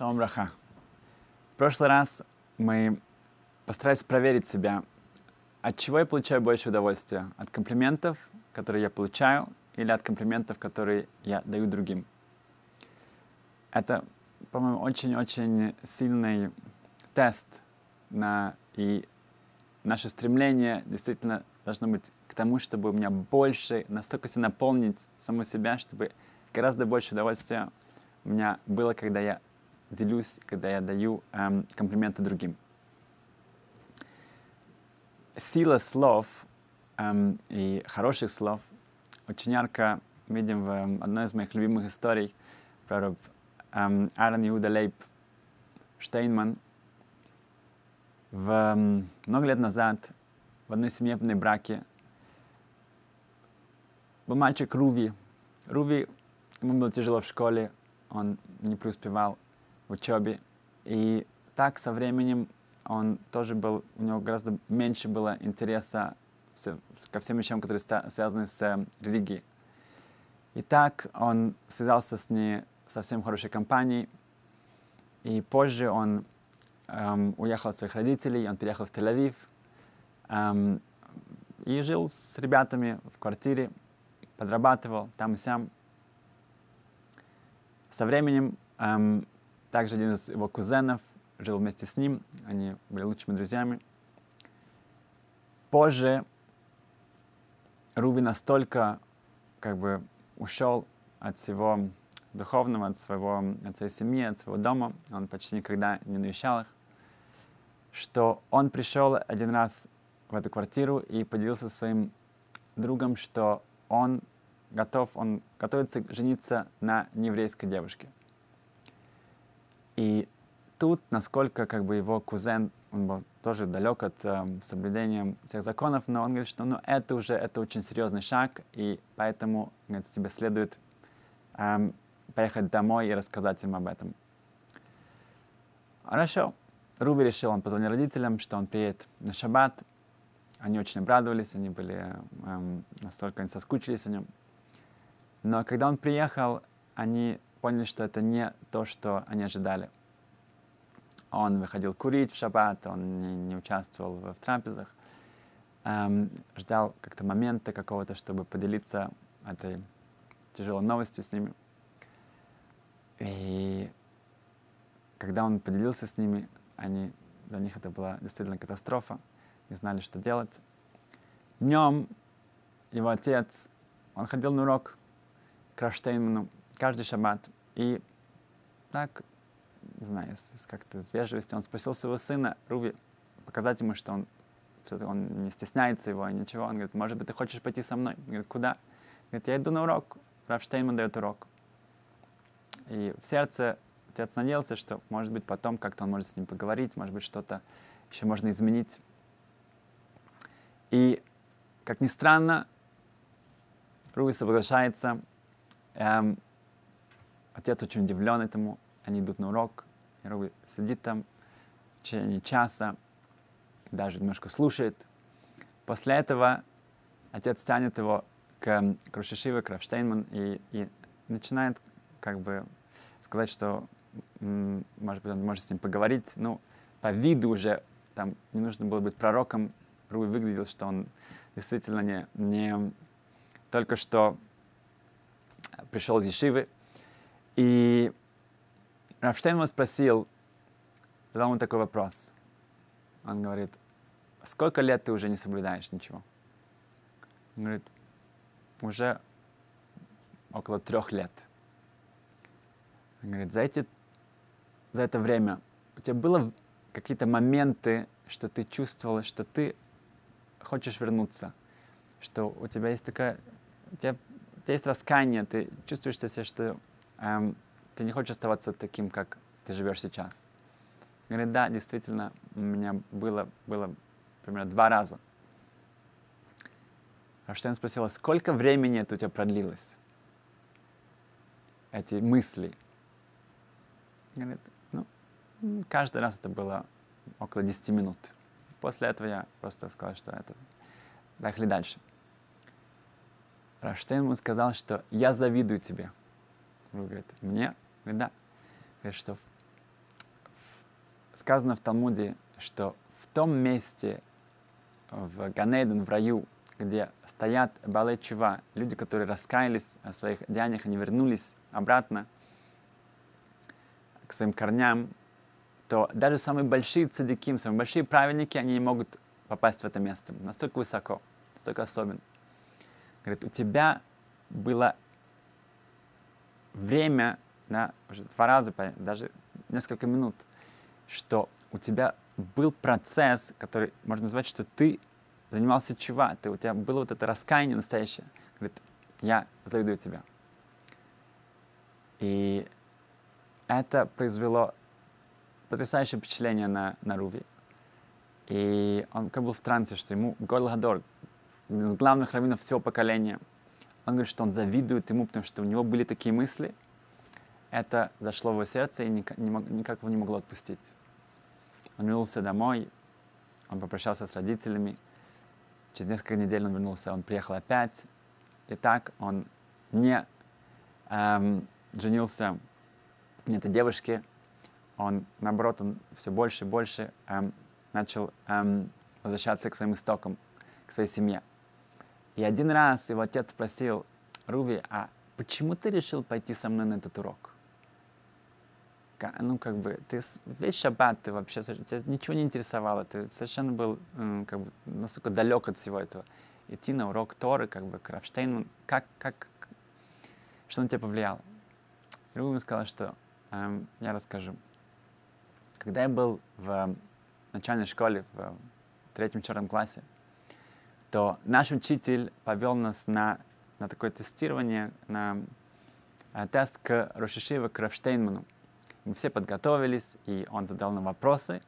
Шалом браха. В прошлый раз мы постарались проверить себя, от чего я получаю больше удовольствия. От комплиментов, которые я получаю, или от комплиментов, которые я даю другим. Это, по-моему, очень-очень сильный тест на и наше стремление действительно должно быть к тому, чтобы у меня больше, настолько себя наполнить саму себя, чтобы гораздо больше удовольствия у меня было, когда я делюсь, когда я даю эм, комплименты другим. Сила слов эм, и хороших слов очень ярко видим в эм, одной из моих любимых историй про эм, Аарон Иуда Лейб Штейнман. В, эм, много лет назад в одной семейной браке был мальчик Руви. Руви, ему было тяжело в школе, он не преуспевал учебе. И так со временем он тоже был, у него гораздо меньше было интереса ко всем вещам, которые связаны с э, религией. И так он связался с ней совсем хорошей компанией. И позже он эм, уехал от своих родителей, он переехал в Тель-Авив эм, и жил с ребятами в квартире, подрабатывал там и сям. Со временем эм, также один из его кузенов жил вместе с ним, они были лучшими друзьями. Позже Руби настолько как бы ушел от всего духовного, от, своего, от своей семьи, от своего дома, он почти никогда не навещал их, что он пришел один раз в эту квартиру и поделился своим другом, что он готов, он готовится жениться на нееврейской девушке. И тут, насколько как бы его кузен, он был тоже далек от э, соблюдения всех законов, но он говорит, что ну, это уже это очень серьезный шаг, и поэтому говорит, тебе следует эм, поехать домой и рассказать им об этом. Хорошо. Руби решил, он позвонил родителям, что он приедет на шаббат. Они очень обрадовались, они были эм, настолько они соскучились о нем. Но когда он приехал, они поняли, что это не то, что они ожидали. Он выходил курить в шаббат, он не, не участвовал в, в трапезах, эм, ждал как-то момента какого-то, чтобы поделиться этой тяжелой новостью с ними. И когда он поделился с ними, они, для них это была действительно катастрофа, не знали, что делать. Днем его отец, он ходил на урок к Раштейнману каждый шаббат. И так, не знаю, как-то с вежливостью он спросил своего сына, Руби, показать ему, что он, он не стесняется его, ничего. Он говорит, может быть, ты хочешь пойти со мной? Он говорит, куда? Говорит, я иду на урок. Раф Штейнман дает урок. И в сердце отец надеялся, что, может быть, потом как-то он может с ним поговорить, может быть, что-то еще можно изменить. И, как ни странно, Руби соглашается. Эм, отец очень удивлен этому. Они идут на урок. И Руби сидит там в течение часа, даже немножко слушает. После этого отец тянет его к, к Рушишиве, к Рафштейнман и, и начинает как бы сказать, что, может быть, он может с ним поговорить. Ну, по виду уже там не нужно было быть пророком. Руи выглядел, что он действительно не, не только что пришел из Ешивы. И Рафштейн его спросил, задал ему такой вопрос. Он говорит, сколько лет ты уже не соблюдаешь ничего? Он говорит, уже около трех лет. Он говорит, за, эти, за это время у тебя было какие-то моменты, что ты чувствовала, что ты хочешь вернуться, что у тебя есть такая, у тебя, у тебя есть раскаяние, ты чувствуешь себя, что эм, ты не хочешь оставаться таким, как ты живешь сейчас. Говорит, да, действительно, у меня было, было примерно два раза. Раштейн спросила, сколько времени это у тебя продлилось? Эти мысли, Говорит, ну, каждый раз это было около 10 минут. После этого я просто сказал, что это... Поехали дальше. Раштейн ему сказал, что я завидую тебе. Он говорит, мне? Говорит, да. Говорит, что сказано в Талмуде, что в том месте, в Ганейден, в раю, где стоят Чува, люди, которые раскаялись о своих деяниях, они вернулись обратно к своим корням, то даже самые большие цадиким, самые большие праведники, они не могут попасть в это место. Настолько высоко, настолько особенно. Говорит, у тебя было время, да, уже два раза, даже несколько минут, что у тебя был процесс, который можно назвать, что ты занимался чува, ты, у тебя было вот это раскаяние настоящее. Говорит, я завидую тебя. И это произвело потрясающее впечатление на, на Руви. И он как был в трансе, что ему Горл Гадор, один из главных раввинов всего поколения, он говорит, что он завидует ему, потому что у него были такие мысли. Это зашло в его сердце и никак, его не могло отпустить. Он вернулся домой, он попрощался с родителями. Через несколько недель он вернулся, он приехал опять. И так он не эм, женился на этой девушке. Он, наоборот, он все больше и больше эм, начал эм, возвращаться к своим истокам, к своей семье. И один раз его отец спросил, Руви, а почему ты решил пойти со мной на этот урок? Ну, как бы, ты весь шаббат, ты вообще, тебя ничего не интересовало, ты совершенно был, как бы, настолько далек от всего этого. Идти на урок Торы, как бы, Крафштейн, как, как, что на тебя повлияло? Руби мне сказал, что эм, я расскажу. Когда я был в начальной школе, в третьем-четвертом классе, то наш учитель повел нас на, на такое тестирование, на э, тест к Рошишива Крафштейнману. Мы все подготовились, и он задал нам вопросы,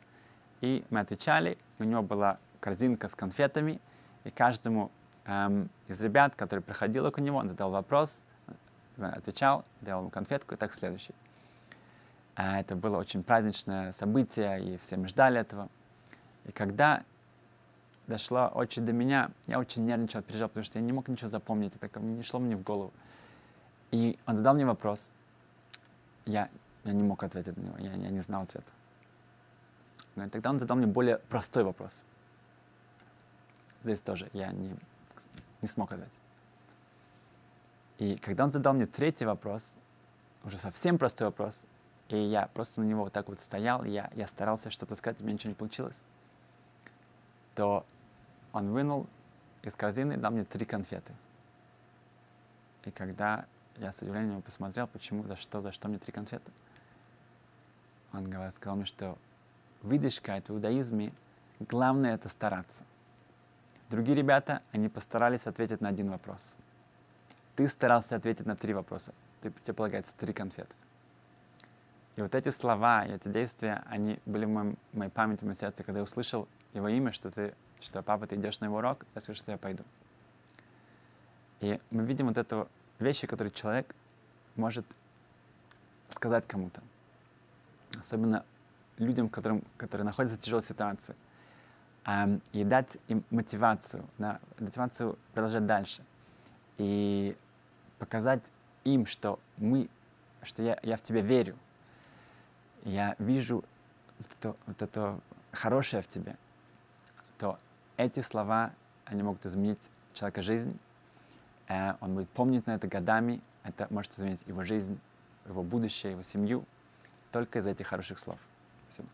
и мы отвечали. У него была корзинка с конфетами, и каждому эм, из ребят, который приходил к нему, он задал вопрос, э, отвечал, делал ему конфетку, и так следующий. А это было очень праздничное событие, и все мы ждали этого. И когда дошла очередь до меня, я очень нервничал, переживал, потому что я не мог ничего запомнить, это не шло мне в голову. И он задал мне вопрос. Я, я не мог ответить на него, я, я не знал ответа. Но тогда он задал мне более простой вопрос. Здесь тоже я не, не смог ответить. И когда он задал мне третий вопрос, уже совсем простой вопрос, и я просто на него вот так вот стоял, я, я старался что-то сказать, у меня ничего не получилось, то он вынул из корзины и дал мне три конфеты. И когда я с удивлением посмотрел, почему, за что, за что мне три конфеты, он говорит, сказал мне, что выдержка это в иудаизме, главное это стараться. Другие ребята, они постарались ответить на один вопрос. Ты старался ответить на три вопроса. Ты, тебе полагается три конфеты. И вот эти слова и эти действия, они были в моем, моей памяти, в моем сердце, когда я услышал его имя, что ты что папа, ты идешь на его урок, я скажу, что я пойду. И мы видим вот эту вещи, которые человек может сказать кому-то. Особенно людям, которым, которые находятся в тяжелой ситуации. Эм, и дать им мотивацию, да, мотивацию продолжать дальше. И показать им, что мы, что я, я в тебя верю. Я вижу вот это, вот это хорошее в тебе, то эти слова, они могут изменить человека жизнь. Э, он будет помнить на это годами. Это может изменить его жизнь, его будущее, его семью только из этих хороших слов. Спасибо.